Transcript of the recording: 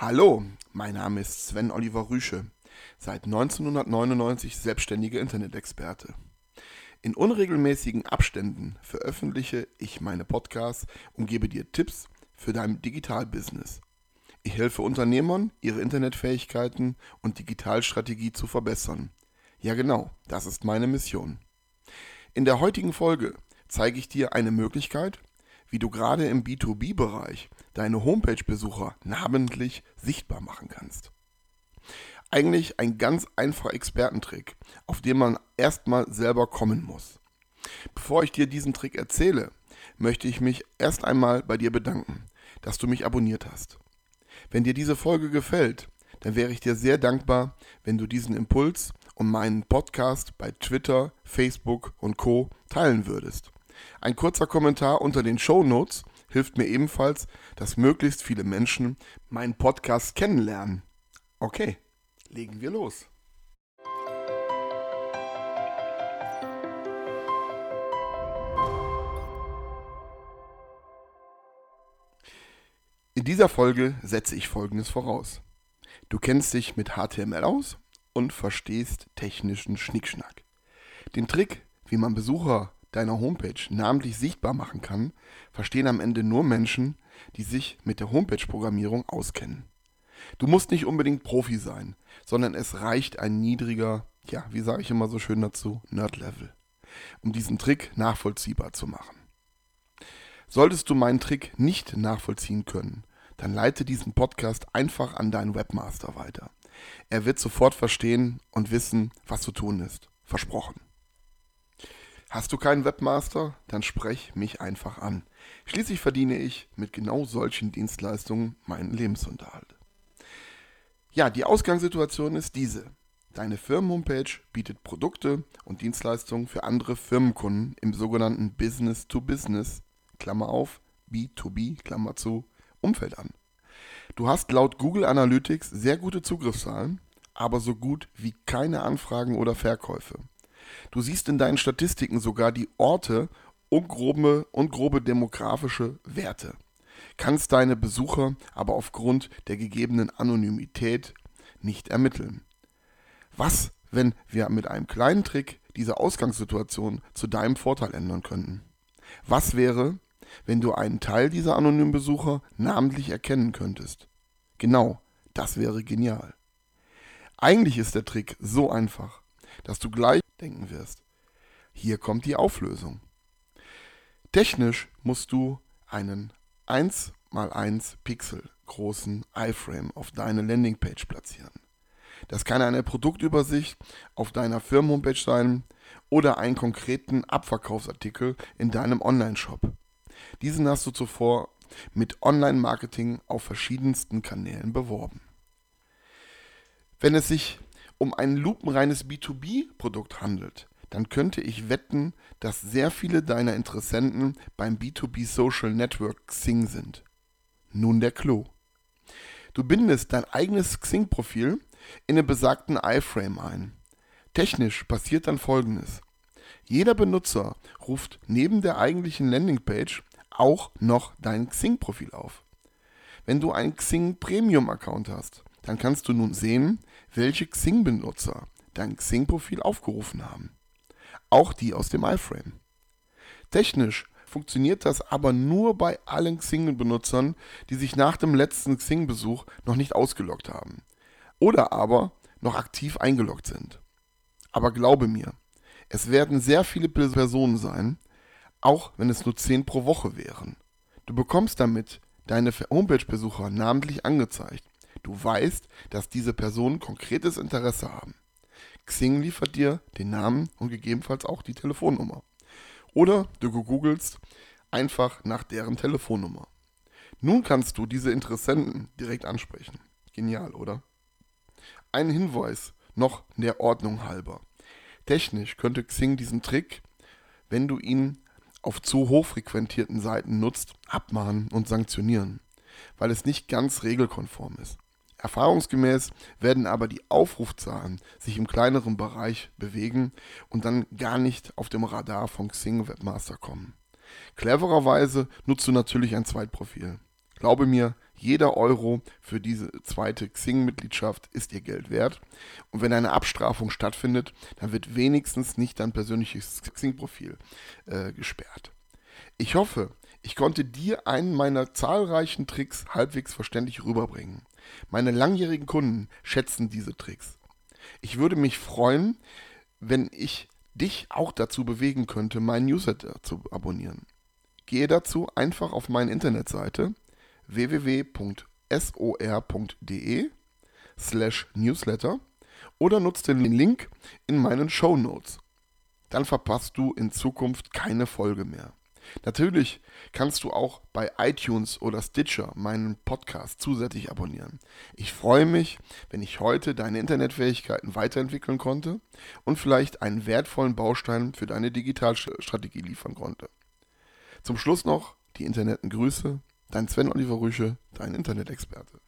Hallo, mein Name ist Sven Oliver Rüsche, seit 1999 selbstständiger Internet-Experte. In unregelmäßigen Abständen veröffentliche ich meine Podcasts und gebe dir Tipps für dein Digitalbusiness. Ich helfe Unternehmern, ihre Internetfähigkeiten und Digitalstrategie zu verbessern. Ja genau, das ist meine Mission. In der heutigen Folge zeige ich dir eine Möglichkeit, wie du gerade im B2B-Bereich deine Homepage-Besucher namentlich sichtbar machen kannst. Eigentlich ein ganz einfacher Expertentrick, auf den man erstmal selber kommen muss. Bevor ich dir diesen Trick erzähle, möchte ich mich erst einmal bei dir bedanken, dass du mich abonniert hast. Wenn dir diese Folge gefällt, dann wäre ich dir sehr dankbar, wenn du diesen Impuls und meinen Podcast bei Twitter, Facebook und Co teilen würdest. Ein kurzer Kommentar unter den Show Notes hilft mir ebenfalls, dass möglichst viele Menschen meinen Podcast kennenlernen. Okay, legen wir los. In dieser Folge setze ich Folgendes voraus. Du kennst dich mit HTML aus und verstehst technischen Schnickschnack. Den Trick, wie man Besucher deiner Homepage namentlich sichtbar machen kann, verstehen am Ende nur Menschen, die sich mit der Homepage-Programmierung auskennen. Du musst nicht unbedingt Profi sein, sondern es reicht ein niedriger, ja, wie sage ich immer so schön dazu, Nerd-Level, um diesen Trick nachvollziehbar zu machen. Solltest du meinen Trick nicht nachvollziehen können, dann leite diesen Podcast einfach an deinen Webmaster weiter. Er wird sofort verstehen und wissen, was zu tun ist. Versprochen. Hast du keinen Webmaster? Dann sprech mich einfach an. Schließlich verdiene ich mit genau solchen Dienstleistungen meinen Lebensunterhalt. Ja, die Ausgangssituation ist diese. Deine Firmenhomepage bietet Produkte und Dienstleistungen für andere Firmenkunden im sogenannten Business-to-Business, Klammer auf, B2B, Klammer zu, Umfeld an. Du hast laut Google Analytics sehr gute Zugriffszahlen, aber so gut wie keine Anfragen oder Verkäufe. Du siehst in deinen Statistiken sogar die Orte und grobe, und grobe demografische Werte, kannst deine Besucher aber aufgrund der gegebenen Anonymität nicht ermitteln. Was, wenn wir mit einem kleinen Trick diese Ausgangssituation zu deinem Vorteil ändern könnten? Was wäre, wenn du einen Teil dieser anonymen Besucher namentlich erkennen könntest? Genau, das wäre genial. Eigentlich ist der Trick so einfach dass du gleich denken wirst. Hier kommt die Auflösung. Technisch musst du einen 1 x 1 Pixel großen iFrame auf deine Landingpage platzieren. Das kann eine Produktübersicht auf deiner Firmenhomepage sein oder einen konkreten Abverkaufsartikel in deinem Online-Shop. Diesen hast du zuvor mit Online-Marketing auf verschiedensten Kanälen beworben. Wenn es sich um ein lupenreines B2B-Produkt handelt, dann könnte ich wetten, dass sehr viele deiner Interessenten beim B2B Social Network Xing sind. Nun der Clou. Du bindest dein eigenes Xing-Profil in den besagten iFrame ein. Technisch passiert dann folgendes. Jeder Benutzer ruft neben der eigentlichen Landingpage auch noch dein Xing-Profil auf. Wenn du einen Xing Premium-Account hast, dann kannst du nun sehen, welche Xing-Benutzer dein Xing-Profil aufgerufen haben. Auch die aus dem iFrame. Technisch funktioniert das aber nur bei allen Xing-Benutzern, die sich nach dem letzten Xing-Besuch noch nicht ausgeloggt haben. Oder aber noch aktiv eingeloggt sind. Aber glaube mir, es werden sehr viele Personen sein, auch wenn es nur 10 pro Woche wären. Du bekommst damit deine Homepage-Besucher namentlich angezeigt Du weißt, dass diese Personen konkretes Interesse haben. Xing liefert dir den Namen und gegebenenfalls auch die Telefonnummer. Oder du googelst einfach nach deren Telefonnummer. Nun kannst du diese Interessenten direkt ansprechen. Genial, oder? Ein Hinweis noch der Ordnung halber. Technisch könnte Xing diesen Trick, wenn du ihn auf zu hochfrequentierten Seiten nutzt, abmahnen und sanktionieren, weil es nicht ganz regelkonform ist. Erfahrungsgemäß werden aber die Aufrufzahlen sich im kleineren Bereich bewegen und dann gar nicht auf dem Radar von Xing Webmaster kommen. Clevererweise nutzt du natürlich ein Zweitprofil. Glaube mir, Jeder Euro für diese zweite Xing-Mitgliedschaft ist ihr Geld wert. Und wenn eine Abstrafung stattfindet, dann wird wenigstens nicht dein persönliches Xing-Profil äh, gesperrt. Ich hoffe, ich konnte dir einen meiner zahlreichen Tricks halbwegs verständlich rüberbringen. Meine langjährigen Kunden schätzen diese Tricks. Ich würde mich freuen, wenn ich dich auch dazu bewegen könnte, meinen Newsletter zu abonnieren. Gehe dazu einfach auf meine Internetseite www.sor.de slash newsletter oder nutze den Link in meinen Show Notes. Dann verpasst du in Zukunft keine Folge mehr. Natürlich kannst du auch bei iTunes oder Stitcher meinen Podcast zusätzlich abonnieren. Ich freue mich, wenn ich heute deine Internetfähigkeiten weiterentwickeln konnte und vielleicht einen wertvollen Baustein für deine Digitalstrategie liefern konnte. Zum Schluss noch die Interneten Grüße, dein Sven Oliver Rüsche, dein Internet-Experte.